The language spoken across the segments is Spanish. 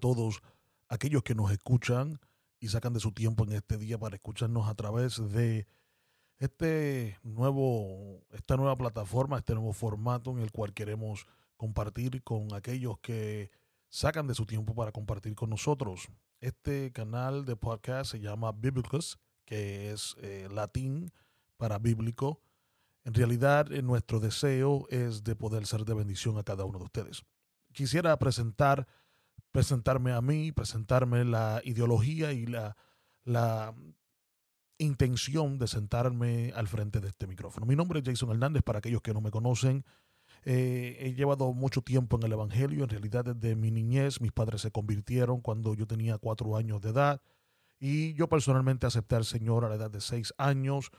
todos aquellos que nos escuchan y sacan de su tiempo en este día para escucharnos a través de este nuevo, esta nueva plataforma, este nuevo formato en el cual queremos compartir con aquellos que sacan de su tiempo para compartir con nosotros. Este canal de podcast se llama Biblicus, que es eh, latín para bíblico. En realidad, eh, nuestro deseo es de poder ser de bendición a cada uno de ustedes. Quisiera presentar, presentarme a mí, presentarme la ideología y la, la intención de sentarme al frente de este micrófono. Mi nombre es Jason Hernández, para aquellos que no me conocen. Eh, he llevado mucho tiempo en el Evangelio, en realidad desde mi niñez mis padres se convirtieron cuando yo tenía cuatro años de edad y yo personalmente acepté al Señor a la edad de seis años.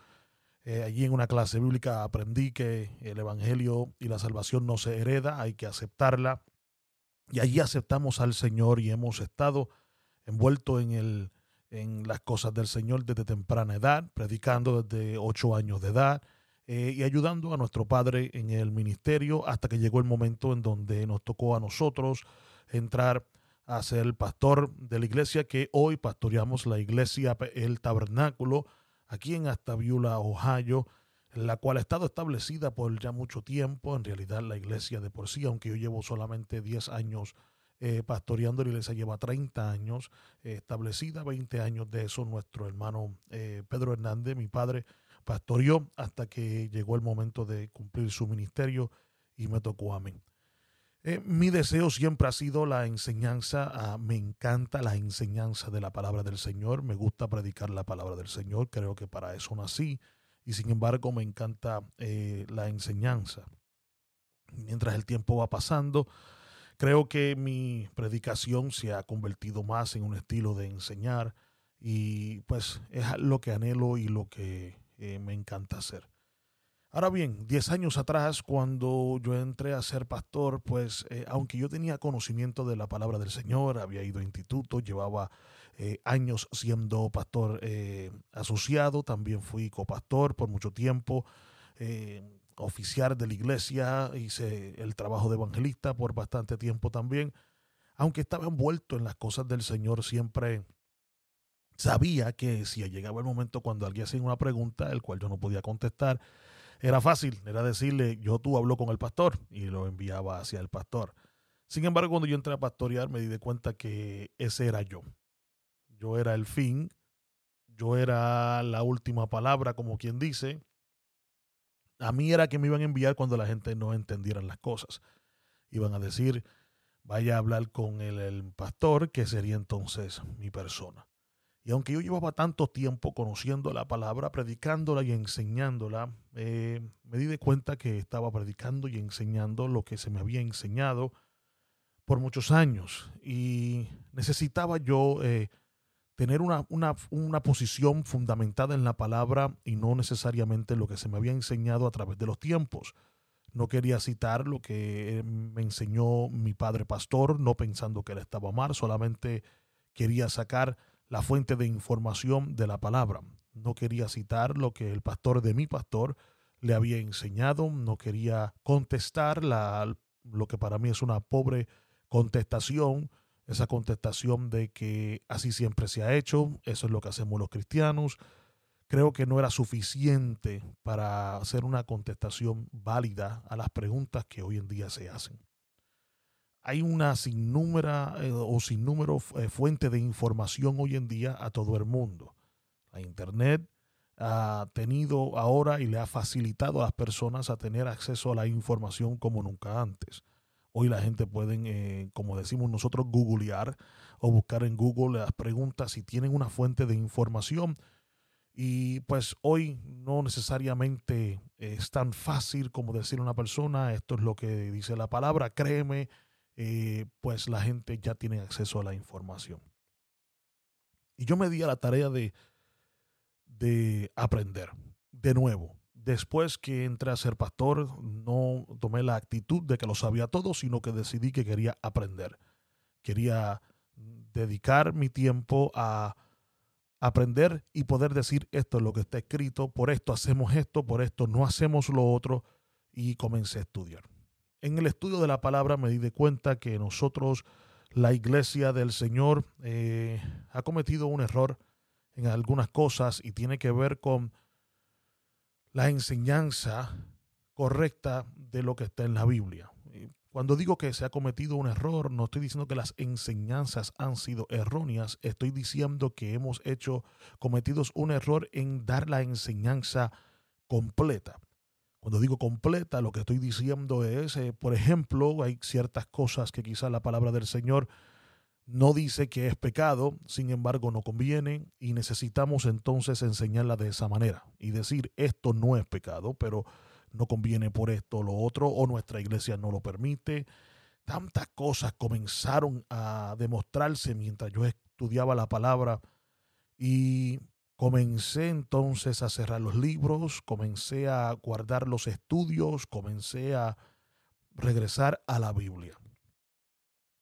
Eh, allí en una clase bíblica aprendí que el Evangelio y la salvación no se hereda, hay que aceptarla. Y allí aceptamos al Señor y hemos estado envueltos en, el, en las cosas del Señor desde temprana edad, predicando desde ocho años de edad eh, y ayudando a nuestro Padre en el ministerio hasta que llegó el momento en donde nos tocó a nosotros entrar a ser pastor de la iglesia que hoy pastoreamos la iglesia El Tabernáculo aquí en Astaviula, Ohio, la cual ha estado establecida por ya mucho tiempo. En realidad la iglesia de por sí, aunque yo llevo solamente 10 años eh, pastoreando, la iglesia lleva 30 años eh, establecida, 20 años de eso nuestro hermano Pedro Hernández, mi padre, pastoreó hasta que llegó el momento de cumplir su ministerio y me tocó a. Eh, mi deseo siempre ha sido la enseñanza, ah, me encanta la enseñanza de la palabra del Señor, me gusta predicar la palabra del Señor, creo que para eso nací y sin embargo me encanta eh, la enseñanza. Mientras el tiempo va pasando, creo que mi predicación se ha convertido más en un estilo de enseñar y pues es lo que anhelo y lo que me encanta hacer. Ahora bien, 10 años atrás, cuando yo entré a ser pastor, pues eh, aunque yo tenía conocimiento de la palabra del Señor, había ido a instituto, llevaba eh, años siendo pastor eh, asociado, también fui copastor por mucho tiempo, oficial de la iglesia, hice el trabajo de evangelista por bastante tiempo también, aunque estaba envuelto en las cosas del Señor, siempre sabía que si llegaba el momento cuando alguien hacía una pregunta, el cual yo no podía contestar, era fácil, era decirle, yo tú hablo con el pastor y lo enviaba hacia el pastor. Sin embargo, cuando yo entré a pastorear, me di de cuenta que ese era yo. Yo era el fin, yo era la última palabra, como quien dice. A mí era que me iban a enviar cuando la gente no entendiera las cosas. Iban a decir, vaya a hablar con el, el pastor, que sería entonces mi persona. Y aunque yo llevaba tanto tiempo conociendo la palabra, predicándola y enseñándola, eh, me di de cuenta que estaba predicando y enseñando lo que se me había enseñado por muchos años. Y necesitaba yo eh, tener una, una, una, posición fundamentada en la palabra y no necesariamente lo que se me había enseñado a través de los tiempos. No quería citar lo que me enseñó mi padre pastor, no pensando que él estaba mal, solamente quería sacar la fuente de información de la palabra. No quería citar lo que el pastor de mi pastor le había enseñado, no quería contestar la, lo que para mí es una pobre contestación, esa contestación de que así siempre se ha hecho, eso es lo que hacemos los cristianos. Creo que no era suficiente para hacer una contestación válida a las preguntas que hoy en día se hacen hay una sinnúmera eh, o sinnúmero eh, fuente de información hoy en día a todo el mundo. La Internet ha tenido ahora y le ha facilitado a las personas a tener acceso a la información como nunca antes. Hoy la gente puede, eh, como decimos nosotros, googlear o buscar en Google las preguntas si tienen una fuente de información. Y pues hoy no necesariamente es tan fácil como decir a una persona, esto es lo que dice la palabra, créeme, eh, pues la gente ya tiene acceso a la información. Y yo me di a la tarea de, de aprender. De nuevo, después que entré a ser pastor, no tomé la actitud de que lo sabía todo, sino que decidí que quería aprender. Quería dedicar mi tiempo a aprender y poder decir esto es lo que está escrito, por esto hacemos esto, por esto no hacemos lo otro, y comencé a estudiar. En el estudio de la palabra me di de cuenta que nosotros la iglesia del Señor eh, ha cometido un error en algunas cosas y tiene que ver con la enseñanza correcta de lo que está en la Biblia. Cuando digo que se ha cometido un error, no estoy diciendo que las enseñanzas han sido erróneas, estoy diciendo que hemos hecho cometidos un error en dar la enseñanza completa. Cuando digo completa, lo que estoy diciendo es, eh, por ejemplo, hay ciertas cosas que quizás la palabra del Señor no dice que es pecado, sin embargo no conviene y necesitamos entonces enseñarla de esa manera y decir esto no es pecado, pero no conviene por esto o lo otro, o nuestra iglesia no lo permite. Tantas cosas comenzaron a demostrarse mientras yo estudiaba la palabra y comencé entonces a cerrar los libros, comencé a guardar los estudios, comencé a regresar a la Biblia.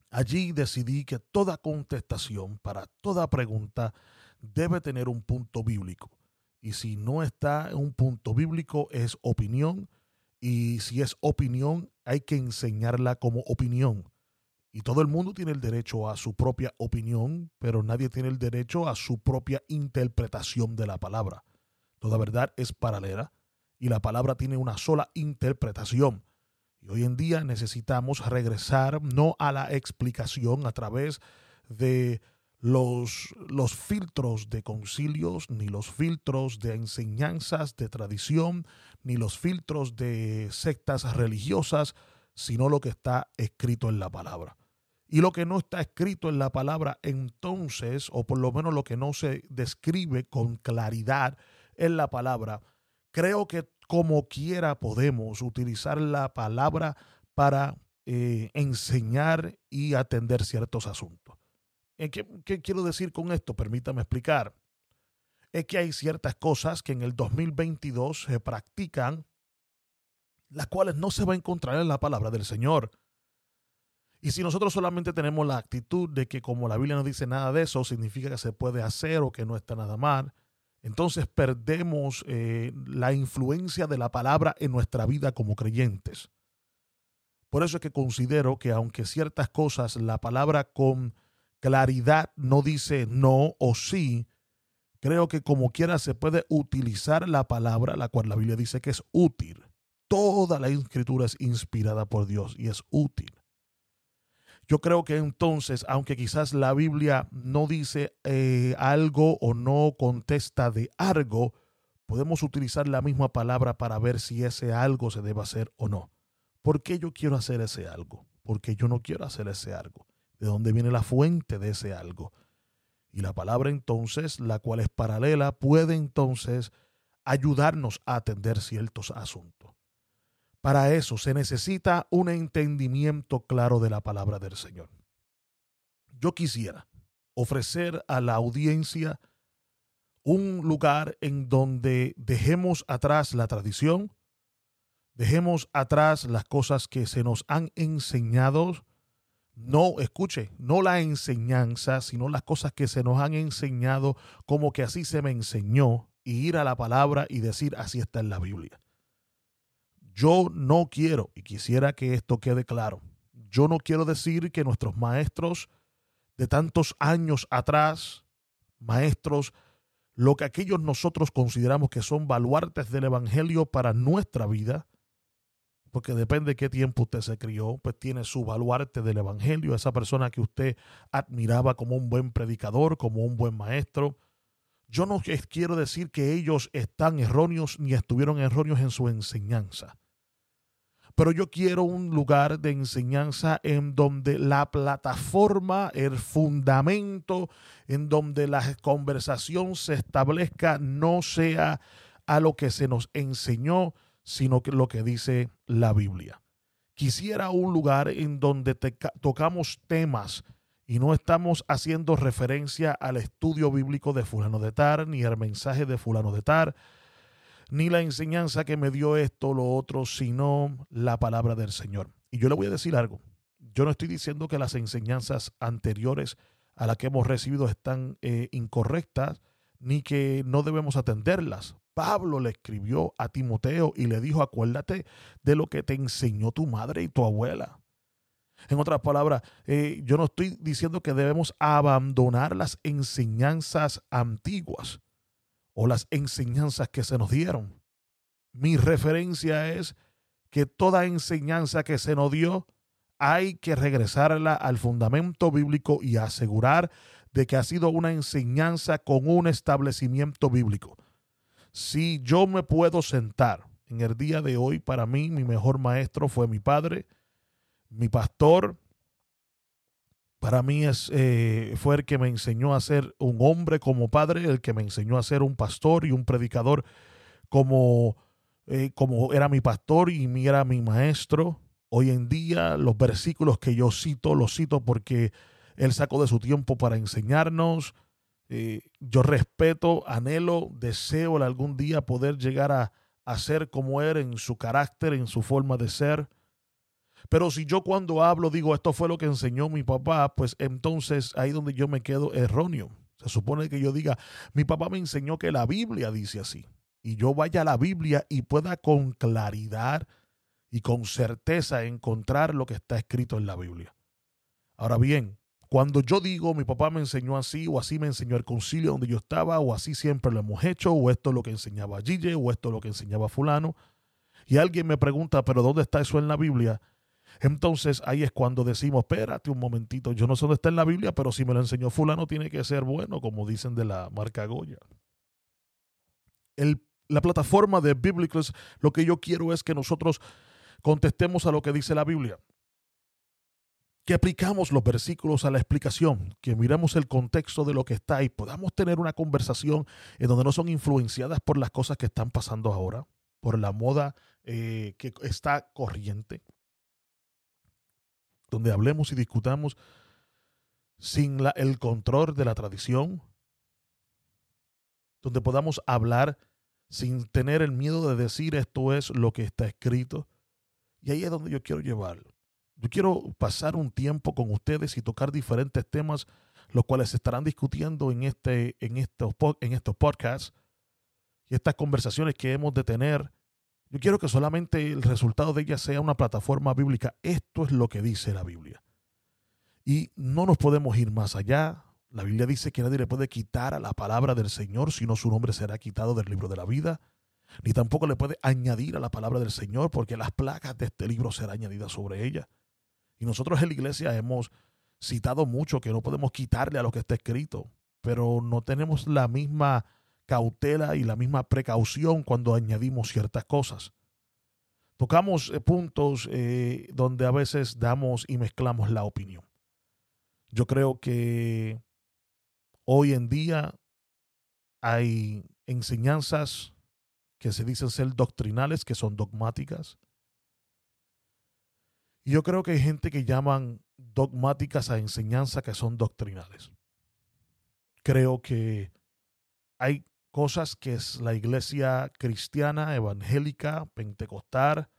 Allí decidí que toda contestación para toda pregunta debe tener un punto bíblico. Y si no está en un punto bíblico, es opinión. Y si es opinión, hay que enseñarla como opinión. Y todo el mundo tiene el derecho a su propia opinión, pero nadie tiene el derecho a su propia interpretación de la palabra. Toda verdad es paralela y la palabra tiene una sola interpretación. Y hoy en día necesitamos regresar no a la explicación a través de los, los filtros de concilios, ni los filtros de enseñanzas de tradición, ni los filtros de sectas religiosas, sino lo que está escrito en la palabra. Y lo que no está escrito en la palabra, entonces, o por lo menos lo que no se describe con claridad en la palabra, creo que como quiera podemos utilizar la palabra para eh, enseñar y atender ciertos asuntos. Eh, ¿Qué, quiero decir con esto? Permítame explicar. Es que hay ciertas cosas que en el 2022 se practican, las cuales no se va a encontrar en la palabra del Señor. Y si nosotros solamente tenemos la actitud de que como la Biblia no dice nada de eso, significa que se puede hacer o que no está nada mal, entonces perdemos eh, la influencia de la palabra en nuestra vida como creyentes. Por eso es que considero que aunque ciertas cosas la palabra con claridad no dice no o sí. Creo que como quiera se puede utilizar la palabra, la cual la Biblia dice que es útil. Toda la escritura es inspirada por Dios y es útil. Yo creo que entonces, aunque quizás la Biblia no dice eh, algo o no contesta de algo, podemos utilizar la misma palabra para ver si ese algo se debe hacer o no. ¿Por qué yo quiero hacer ese algo? Porque yo no quiero hacer ese algo de dónde viene la fuente de ese algo. Y la palabra entonces, la cual es paralela, puede entonces ayudarnos a atender ciertos asuntos. Para eso se necesita un entendimiento claro de la palabra del Señor. Yo quisiera ofrecer a la audiencia un lugar en donde dejemos atrás la tradición, dejemos atrás las cosas que se nos han enseñado no, escuche, no la enseñanza, sino las cosas que se nos han enseñado como que así se me enseñó y ir a la palabra y decir así está en la Biblia. Yo no quiero, y quisiera que esto quede claro, yo no quiero decir que nuestros maestros de tantos años atrás, maestros, lo que aquellos nosotros consideramos que son baluartes del Evangelio para nuestra vida, porque depende de qué tiempo usted se crió, pues tiene su baluarte del Evangelio, esa persona que usted admiraba como un buen predicador, como un buen maestro. Yo no quiero decir que ellos están erróneos ni estuvieron erróneos en su enseñanza. Pero yo quiero un lugar de enseñanza en donde la plataforma, el fundamento, en donde la conversación se establezca, no sea a lo que se nos enseñó, sino que lo que dice la Biblia. Quisiera un lugar en donde tocamos temas y no estamos haciendo referencia al estudio bíblico de fulano de tar, ni al mensaje de fulano de tar, ni la enseñanza que me dio esto o lo otro, sino la palabra del Señor. Y yo le voy a decir algo. Yo no estoy diciendo que las enseñanzas anteriores a las que hemos recibido están eh, incorrectas, ni que no debemos atenderlas. Pablo le escribió a Timoteo y le dijo, acuérdate de lo que te enseñó tu madre y tu abuela. En otras palabras, eh, yo no estoy diciendo que debemos abandonar las enseñanzas antiguas o las enseñanzas que se nos dieron. Mi referencia es que toda enseñanza que se nos dio hay que regresarla al fundamento bíblico y asegurar de que ha sido una enseñanza con un establecimiento bíblico. Si yo me puedo sentar en el día de hoy, para mí mi mejor maestro fue mi padre, mi pastor. Para mí es, eh, fue el que me enseñó a ser un hombre como padre, el que me enseñó a ser un pastor y un predicador como, eh, como era mi pastor y era mi maestro. Hoy en día los versículos que yo cito, los cito porque él sacó de su tiempo para enseñarnos. Eh, yo respeto, anhelo, deseo algún día poder llegar a, a ser como él en su carácter, en su forma de ser. Pero si yo cuando hablo digo esto fue lo que enseñó mi papá, pues entonces ahí donde yo me quedo erróneo. Se supone que yo diga, mi papá me enseñó que la Biblia dice así. Y yo vaya a la Biblia y pueda con claridad y con certeza encontrar lo que está escrito en la Biblia. Ahora bien, cuando yo digo mi papá me enseñó así, o así me enseñó el concilio donde yo estaba, o así siempre lo hemos hecho, o esto es lo que enseñaba Gille, o esto es lo que enseñaba fulano, y alguien me pregunta, pero ¿dónde está eso en la Biblia? Entonces ahí es cuando decimos, espérate un momentito, yo no sé dónde está en la Biblia, pero si me lo enseñó fulano tiene que ser bueno, como dicen de la marca Goya. El, la plataforma de Biblicals, lo que yo quiero es que nosotros contestemos a lo que dice la Biblia. Que aplicamos los versículos a la explicación, que miremos el contexto de lo que está y podamos tener una conversación en donde no son influenciadas por las cosas que están pasando ahora, por la moda eh, que está corriente, donde hablemos y discutamos sin el control de la tradición, donde podamos hablar sin tener el miedo de decir esto es lo que está escrito, y ahí es donde yo quiero llevarlo. Yo quiero pasar un tiempo con ustedes y tocar diferentes temas, los cuales se estarán discutiendo en, este, en, estos, en estos podcasts y estas conversaciones que hemos de tener. Yo quiero que solamente el resultado de ellas sea una plataforma bíblica. Esto es lo que dice la Biblia. Y no nos podemos ir más allá. La Biblia dice que nadie le puede quitar a la palabra del Señor, sino su nombre será quitado del libro de la vida ni tampoco le puede añadir a la palabra del Señor, porque las placas de este libro serán añadidas sobre ella. Y nosotros en la iglesia hemos citado mucho que no podemos quitarle a lo que está escrito, pero no tenemos la misma cautela y la misma precaución cuando añadimos ciertas cosas. Tocamos eh, puntos eh, donde a veces damos y mezclamos la opinión. Yo creo que hoy en día hay enseñanzas que se dicen ser doctrinales, que son dogmáticas. Y yo creo que hay gente que llaman dogmáticas a enseñanza que son doctrinales. Creo que hay cosas que es la iglesia cristiana, evangélica, pentecostal,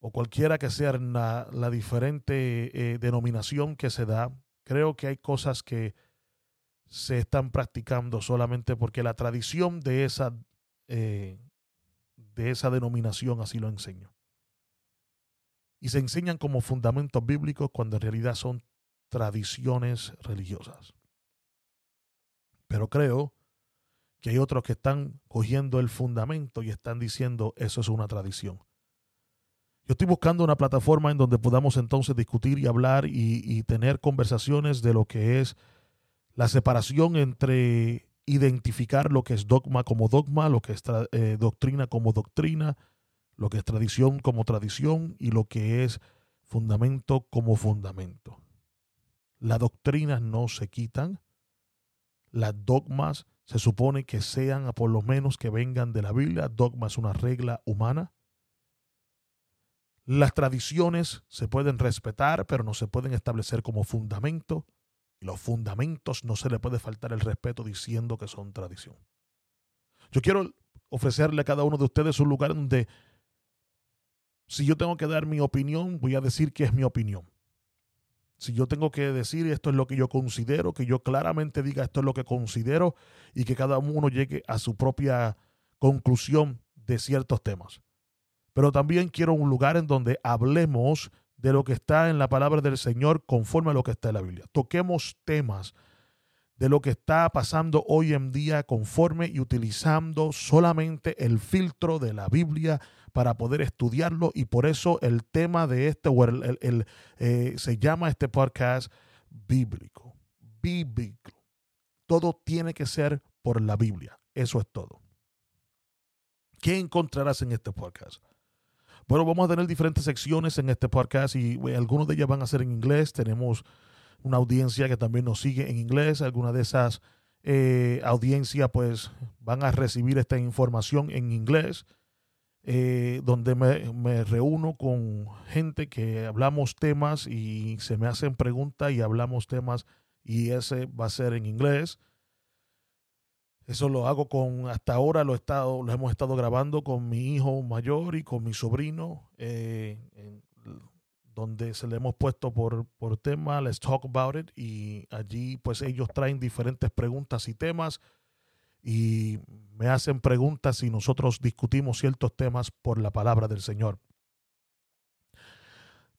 o cualquiera que sea la, la diferente eh, denominación que se da, creo que hay cosas que se están practicando solamente porque la tradición de esa, eh, de esa denominación así lo enseña. Y se enseñan como fundamentos bíblicos cuando en realidad son tradiciones religiosas. Pero creo que hay otros que están cogiendo el fundamento y están diciendo eso es una tradición. Yo estoy buscando una plataforma en donde podamos entonces discutir y hablar y, tener conversaciones de lo que es la separación entre identificar lo que es dogma como dogma, lo que es eh, doctrina como doctrina, lo que es tradición como tradición y lo que es fundamento como fundamento. Las doctrinas no se quitan, las dogmas se supone que sean, por lo menos que vengan de la Biblia, dogma es una regla humana. Las tradiciones se pueden respetar, pero no se pueden establecer como fundamento los fundamentos no se le puede faltar el respeto diciendo que son tradición. Yo quiero ofrecerle a cada uno de ustedes un lugar donde si yo tengo que dar mi opinión, voy a decir que es mi opinión. Si yo tengo que decir esto es lo que yo considero, que yo claramente diga esto es lo que considero y que cada uno llegue a su propia conclusión de ciertos temas. pero también quiero un lugar en donde hablemos de lo que está en la palabra del Señor conforme a lo que está en la Biblia. Toquemos temas de lo que está pasando hoy en día conforme y utilizando solamente el filtro de la Biblia para poder estudiarlo y por eso el tema de este, o el, eh, se llama este podcast bíblico, bíblico. Todo tiene que ser por la Biblia, eso es todo. ¿Qué encontrarás en este podcast? Bueno, vamos a tener diferentes secciones en este podcast y algunos de ellas van a ser en inglés. Tenemos una audiencia que también nos sigue en inglés. Algunas de esas eh, audiencias pues van a recibir esta información en inglés, eh, donde me, me, reúno con gente que hablamos temas y se me hacen preguntas y hablamos temas y ese va a ser en inglés. Eso lo hago con, hasta ahora lo, he estado, lo hemos estado grabando con mi hijo mayor y con mi sobrino, eh, donde se le hemos puesto por, por tema, let's talk about it, y allí pues ellos traen diferentes preguntas y temas y me hacen preguntas y nosotros discutimos ciertos temas por la palabra del Señor.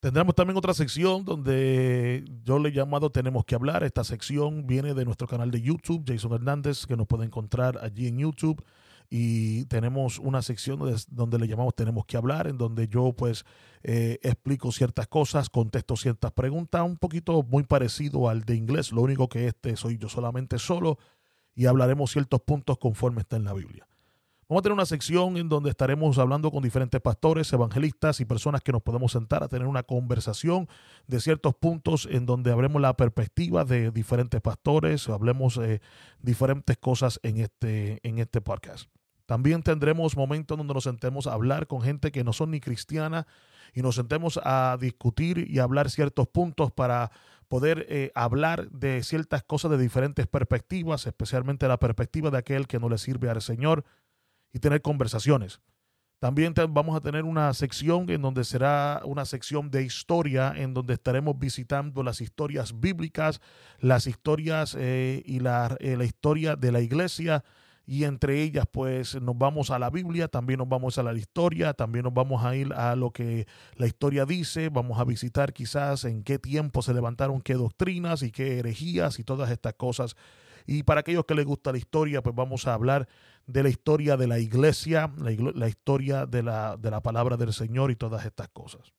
Tendremos también otra sección donde yo le he llamado Tenemos que hablar. Esta sección viene de nuestro canal de YouTube, Jason Hernández, que nos puede encontrar allí en YouTube. Y tenemos una sección donde, le llamamos Tenemos que hablar, en donde yo pues eh, explico ciertas cosas, contesto ciertas preguntas, un poquito muy parecido al de inglés. Lo único que este soy yo solamente solo y hablaremos ciertos puntos conforme está en la Biblia. Vamos a tener una sección en donde estaremos hablando con diferentes pastores, evangelistas y personas que nos podemos sentar a tener una conversación de ciertos puntos en donde habremos la perspectiva de diferentes pastores, hablemos eh, diferentes cosas en este, en este podcast. También tendremos momentos donde nos sentemos a hablar con gente que no son ni cristiana y nos sentemos a discutir y hablar ciertos puntos para poder eh, hablar de ciertas cosas de diferentes perspectivas, especialmente la perspectiva de aquel que no le sirve al Señor y tener conversaciones. También vamos a tener una sección en donde será una sección de historia, en donde estaremos visitando las historias bíblicas, las historias eh, y la, eh, la, historia de la iglesia. Y entre ellas, pues nos vamos a la Biblia, también nos vamos a la historia, también nos vamos a ir a lo que la historia dice, vamos a visitar quizás en qué tiempo se levantaron qué doctrinas y qué herejías y todas estas cosas. Y para aquellos que les gusta la historia, pues vamos a hablar de la historia de la iglesia, la, historia de la, de la palabra del Señor y todas estas cosas.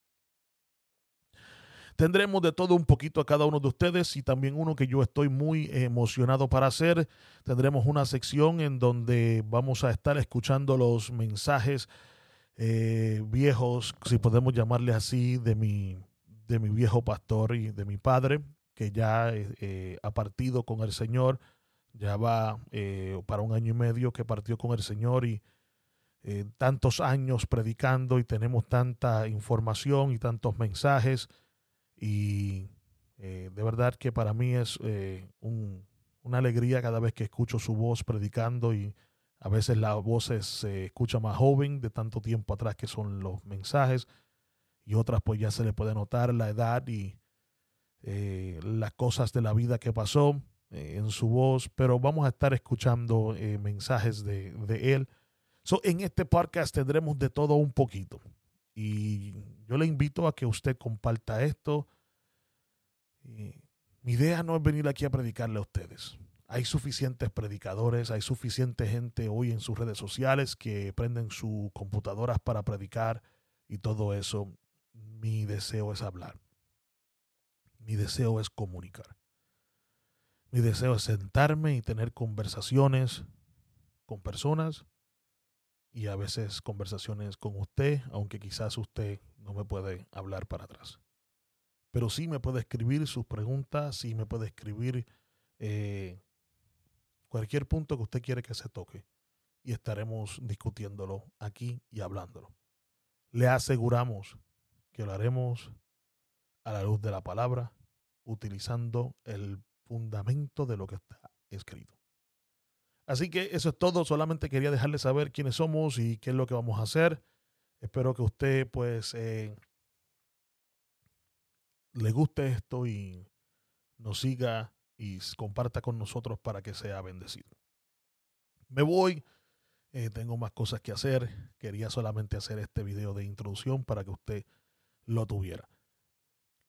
Tendremos de todo un poquito a cada uno de ustedes y también uno que yo estoy muy emocionado para hacer. Tendremos una sección en donde vamos a estar escuchando los mensajes eh, viejos, si podemos llamarle así, de mi, de mi viejo pastor y de mi padre, que ya eh, ha partido con el Señor ya va eh, para un año y medio que partió con el Señor y tantos años predicando y tenemos tanta información y tantos mensajes y eh, de verdad que para mí es una alegría cada vez que escucho su voz predicando y a veces la voz se escucha más joven de tanto tiempo atrás que son los mensajes y otras pues ya se le puede notar la edad y las cosas de la vida que pasó eh, en su voz, pero vamos a estar escuchando eh, mensajes de, él. So, en este podcast tendremos de todo un poquito. Y yo le invito a que usted comparta esto. mi idea no es venir aquí a predicarle a ustedes. Hay suficientes predicadores, hay suficiente gente hoy en sus redes sociales que prenden sus computadoras para predicar y todo eso. Mi deseo es hablar. Mi deseo es comunicar. Mi deseo es sentarme y tener conversaciones con personas y a veces conversaciones con usted, aunque quizás usted no me puede hablar para atrás. Pero sí me puede escribir sus preguntas, sí me puede escribir eh, cualquier punto que usted quiere que se toque y estaremos discutiéndolo aquí y hablándolo. Le aseguramos que lo haremos a la luz de la palabra, utilizando el fundamento de lo que está escrito. Así que eso es todo. Solamente quería dejarle saber quiénes somos y qué es lo que vamos a hacer. Espero que usted pues eh, le guste esto y nos siga y comparta con nosotros para que sea bendecido. Me voy Eh, tengo más cosas que hacer. Quería solamente hacer este video de introducción para que usted lo tuviera.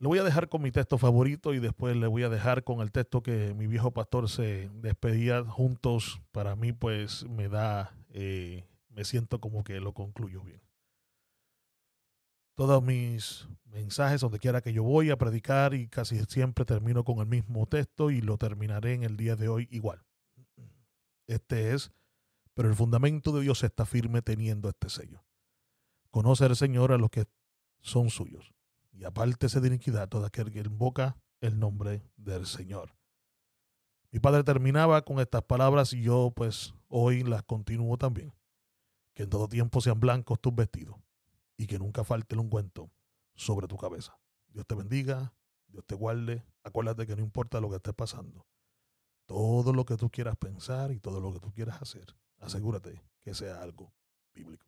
Le voy a dejar con mi texto favorito y después le voy a dejar con el texto que mi viejo pastor se despedía juntos. Para mí, pues me da, eh, me siento como que lo concluyo bien. Todos mis mensajes, donde quiera que yo voy a predicar, y casi siempre termino con el mismo texto y lo terminaré en el día de hoy igual. Este es, pero el fundamento de Dios está firme teniendo este sello. Conoce Señor a los que son suyos y apártese de iniquidad todo aquel que invoca el nombre del Señor. Mi padre terminaba con estas palabras y yo pues hoy las continúo también. Que en todo tiempo sean blancos tus vestidos y que nunca falte el ungüento sobre tu cabeza. Dios te bendiga, Dios te guarde. Acuérdate que no importa lo que esté pasando. Todo lo que tú quieras pensar y todo lo que tú quieras hacer, asegúrate que sea algo bíblico.